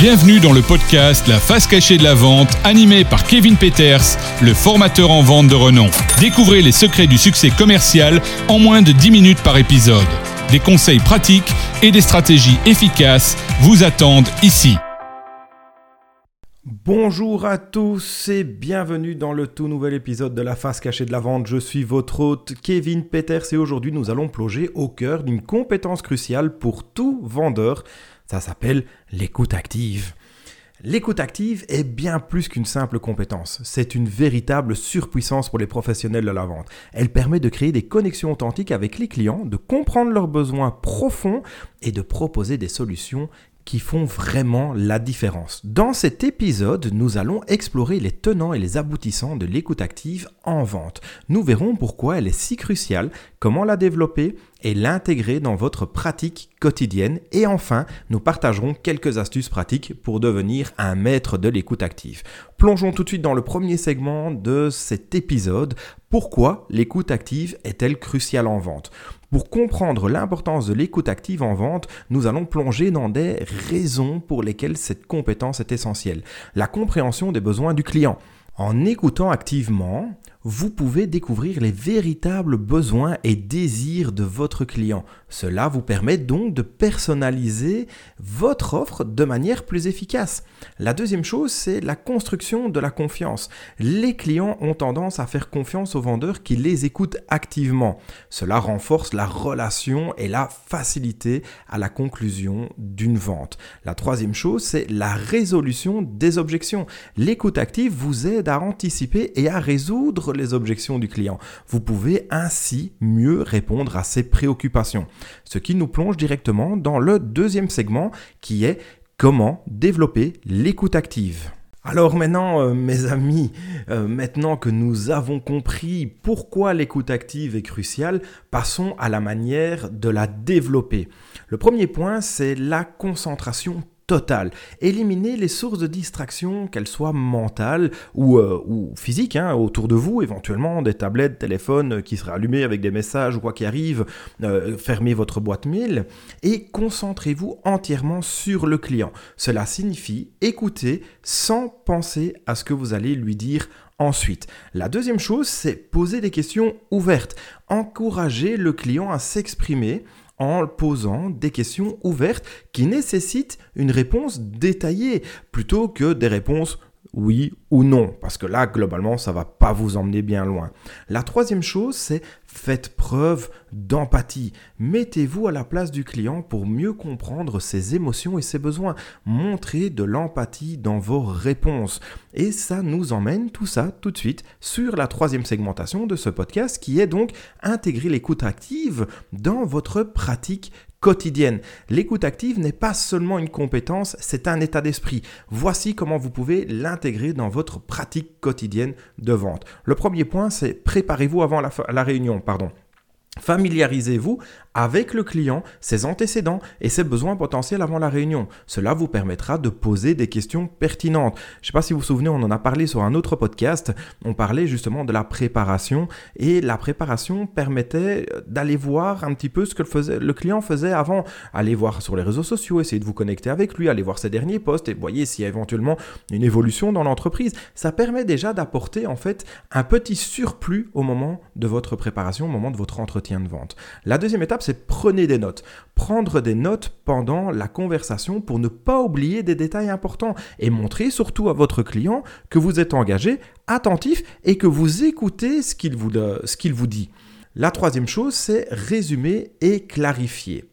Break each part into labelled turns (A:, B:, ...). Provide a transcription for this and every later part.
A: Bienvenue dans le podcast La face cachée de la vente, animé par Kevin Peters, le formateur en vente de renom. Découvrez les secrets du succès commercial en moins de 10 minutes par épisode. Des conseils pratiques et des stratégies efficaces vous attendent ici.
B: Bonjour à tous et bienvenue dans le tout nouvel épisode de La face cachée de la vente. Je suis votre hôte Kevin Peters et aujourd'hui nous allons plonger au cœur d'une compétence cruciale pour tout vendeur ça s'appelle l'écoute active. L'écoute active est bien plus qu'une simple compétence, c'est une véritable surpuissance pour les professionnels de la vente. Elle permet de créer des connexions authentiques avec les clients, de comprendre leurs besoins profonds et de proposer des solutions qui font vraiment la différence. Dans cet épisode, nous allons explorer les tenants et les aboutissants de l'écoute active en vente. Nous verrons pourquoi elle est si cruciale, comment la développer et l'intégrer dans votre pratique quotidienne. Et enfin, nous partagerons quelques astuces pratiques pour devenir un maître de l'écoute active. Plongeons tout de suite dans le premier segment de cet épisode. Pourquoi l'écoute active est-elle cruciale en vente? Pour comprendre l'importance de l'écoute active en vente, nous allons plonger dans des raisons pour lesquelles cette compétence est essentielle. La compréhension des besoins du client. En écoutant activement, vous pouvez découvrir les véritables besoins et désirs de votre client. Cela vous permet donc de personnaliser votre offre de manière plus efficace. La deuxième chose, c'est la construction de la confiance. Les clients ont tendance à faire confiance aux vendeurs qui les écoutent activement. Cela renforce la relation et la facilité à la conclusion d'une vente. La troisième chose, c'est la résolution des objections. L'écoute active vous aide à anticiper et à résoudre les objections du client. Vous pouvez ainsi mieux répondre à ses préoccupations. Ce qui nous plonge directement dans le deuxième segment qui est comment développer l'écoute active. Alors maintenant, euh, mes amis, euh, maintenant que nous avons compris pourquoi l'écoute active est cruciale, passons à la manière de la développer. Le premier point, c'est la concentration Total. Éliminez les sources de distraction, qu'elles soient mentales ou, euh, physiques, hein, autour de vous, éventuellement des tablettes, téléphones qui seraient allumés avec des messages ou quoi qui arrive. Euh, fermez votre boîte mail et concentrez-vous entièrement sur le client. Cela signifie écouter sans penser à ce que vous allez lui dire Ensuite, la deuxième chose, c'est poser des questions ouvertes. Encourager le client à s'exprimer en posant des questions ouvertes qui nécessitent une réponse détaillée plutôt que des réponses oui ou non, parce que là, globalement, ça va pas vous emmener bien loin. La troisième chose, c'est faites preuve d'empathie. Mettez-vous à la place du client pour mieux comprendre ses émotions et ses besoins. Montrez de l'empathie dans vos réponses. Et ça nous emmène tout ça tout de suite sur la troisième segmentation de ce podcast qui est donc intégrer l'écoute active dans votre pratique quotidienne. L'écoute active n'est pas seulement une compétence, c'est un état d'esprit. Voici comment vous pouvez l'intégrer dans votre pratique quotidienne de vente. Le premier point, c'est préparez-vous avant la, la réunion. Pardon. Familiarisez-vous avec le client, ses antécédents et ses besoins potentiels avant la réunion. Cela vous permettra de poser des questions pertinentes. Je ne sais pas si vous vous souvenez, on en a parlé sur un autre podcast. On parlait justement de la préparation et la préparation permettait d'aller voir un petit peu ce que le, client faisait avant. Aller voir sur les réseaux sociaux, essayer de vous connecter avec lui, aller voir ses derniers posts et voyez s'il y a éventuellement une évolution dans l'entreprise. Ça permet déjà d'apporter en fait un petit surplus au moment de votre préparation, au moment de votre entretien de vente. La deuxième étape, c'est prenez des notes. Prendre des notes pendant la conversation pour ne pas oublier des détails importants et montrer surtout à votre client que vous êtes engagé, attentif et que vous écoutez ce qu'il vous, dit. La troisième chose, c'est résumer et clarifier.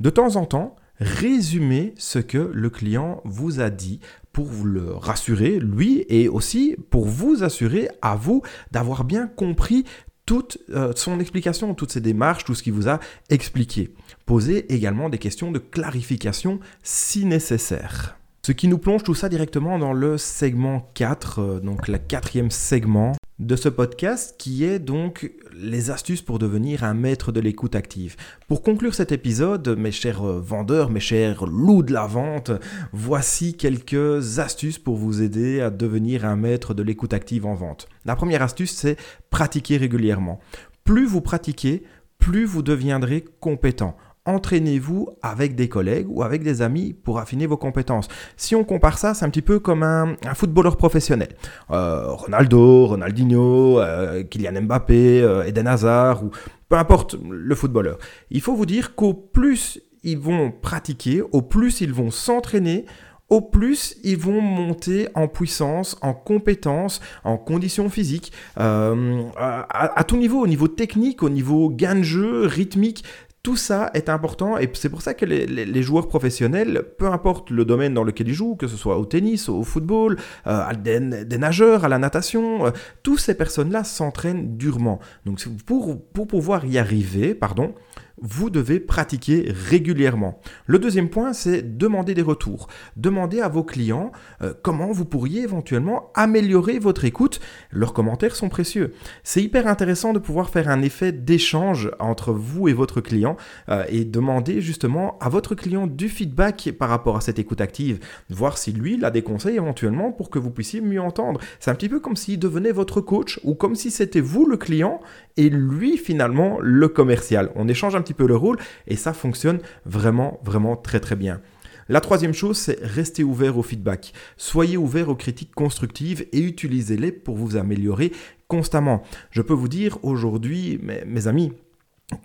B: De temps en temps, résumer ce que le client vous a dit pour vous le rassurer, lui, et aussi pour vous assurer à vous d'avoir bien compris toute euh, son explication, toutes ses démarches, tout ce qu'il vous a expliqué. Posez également des questions de clarification si nécessaire. Ce qui nous plonge tout ça directement dans le segment 4, euh, donc le quatrième segment de ce podcast qui est donc les astuces pour devenir un maître de l'écoute active. Pour conclure cet épisode, mes chers vendeurs, mes chers loups de la vente, voici quelques astuces pour vous aider à devenir un maître de l'écoute active en vente. La première astuce, c'est pratiquer régulièrement. Plus vous pratiquez, plus vous deviendrez compétent. Entraînez-vous avec des collègues ou avec des amis pour affiner vos compétences. Si on compare ça, c'est un petit peu comme un, footballeur professionnel. Euh, Ronaldo, Ronaldinho, euh, Kylian Mbappé, euh, Eden Hazard, ou peu importe le footballeur. Il faut vous dire qu'au plus ils vont pratiquer, au plus ils vont s'entraîner, au plus ils vont monter en puissance, en compétences, en conditions physiques, à, à, tout niveau, au niveau technique, au niveau gain de jeu, rythmique. Tout ça est important et c'est pour ça que les, joueurs professionnels, peu importe le domaine dans lequel ils jouent, que ce soit au tennis, au football, euh, des, nageurs, à la natation, euh, toutes ces personnes-là s'entraînent durement. Donc pour pouvoir y arriver, pardon, vous devez pratiquer régulièrement. Le deuxième point, c'est demander des retours. Demandez à vos clients euh, comment vous pourriez éventuellement améliorer votre écoute. Leurs commentaires sont précieux. C'est hyper intéressant de pouvoir faire un effet d'échange entre vous et votre client euh, et demander justement à votre client du feedback par rapport à cette écoute active, voir si lui il a des conseils éventuellement pour que vous puissiez mieux entendre. C'est un petit peu comme s'il devenait votre coach ou comme si c'était vous le client et lui finalement le commercial. On échange un petit peu le rôle et ça fonctionne vraiment, vraiment très très bien. La troisième chose, c'est rester ouvert au feedback. Soyez ouvert aux critiques constructives et utilisez-les pour vous améliorer constamment. Je peux vous dire aujourd'hui, mes, mes amis,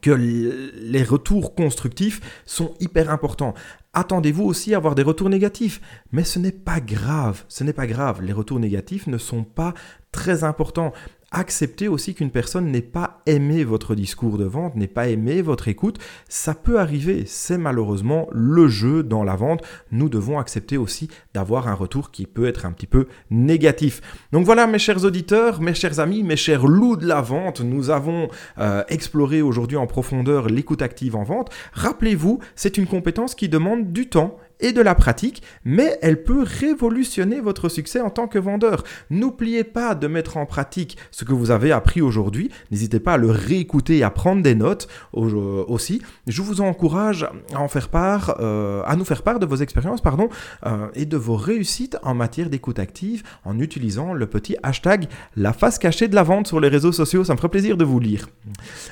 B: que les retours constructifs sont hyper importants. Attendez-vous aussi à avoir des retours négatifs, mais ce n'est pas grave, ce n'est pas grave, les retours négatifs ne sont pas très importants acceptez aussi qu'une personne n'ait pas aimé votre discours de vente, n'ait pas aimé votre écoute. Ça peut arriver, c'est malheureusement le jeu dans la vente. Nous devons accepter aussi d'avoir un retour qui peut être un petit peu négatif. Donc voilà mes chers auditeurs, mes chers amis, mes chers loups de la vente, nous avons euh, exploré aujourd'hui en profondeur l'écoute active en vente. Rappelez-vous, c'est une compétence qui demande du temps et de la pratique, mais elle peut révolutionner votre succès en tant que vendeur. N'oubliez pas de mettre en pratique ce que vous avez appris aujourd'hui. N'hésitez pas à le réécouter et à prendre des notes aussi. Je vous encourage à en faire part, euh, à nous faire part de vos expériences, pardon, euh, et de vos réussites en matière d'écoute active en utilisant le petit hashtag la face cachée de la vente sur les réseaux sociaux. Ça me ferait plaisir de vous lire.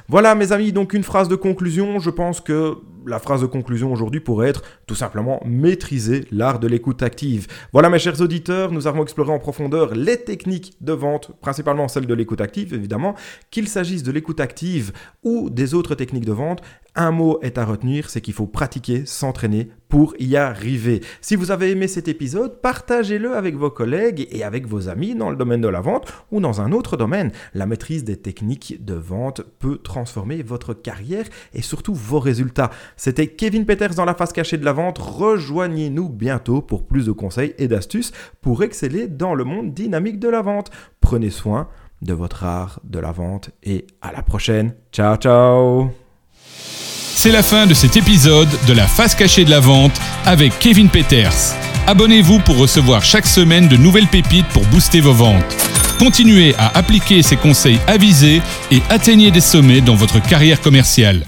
B: Voilà, mes amis, donc une phrase de conclusion. Je pense que la phrase de conclusion aujourd'hui pourrait être tout simplement maîtriser l'art de l'écoute active. Voilà mes chers auditeurs, nous avons exploré en profondeur les techniques de vente, principalement celles de l'écoute active évidemment, qu'il s'agisse de l'écoute active ou des autres techniques de vente. Un mot est à retenir, c'est qu'il faut pratiquer, s'entraîner pour y arriver. Si vous avez aimé cet épisode, partagez-le avec vos collègues et avec vos amis dans le domaine de la vente ou dans un autre domaine. La maîtrise des techniques de vente peut transformer votre carrière et surtout vos résultats. C'était Kevin Peters dans la face cachée de la vente. Rejoignez-nous bientôt pour plus de conseils et d'astuces pour exceller dans le monde dynamique de la vente. Prenez soin de votre art de la vente et à la prochaine. Ciao ciao
A: c'est la fin de cet épisode de la face cachée de la vente avec Kevin Peters. Abonnez-vous pour recevoir chaque semaine de nouvelles pépites pour booster vos ventes. Continuez à appliquer ces conseils avisés et atteignez des sommets dans votre carrière commerciale.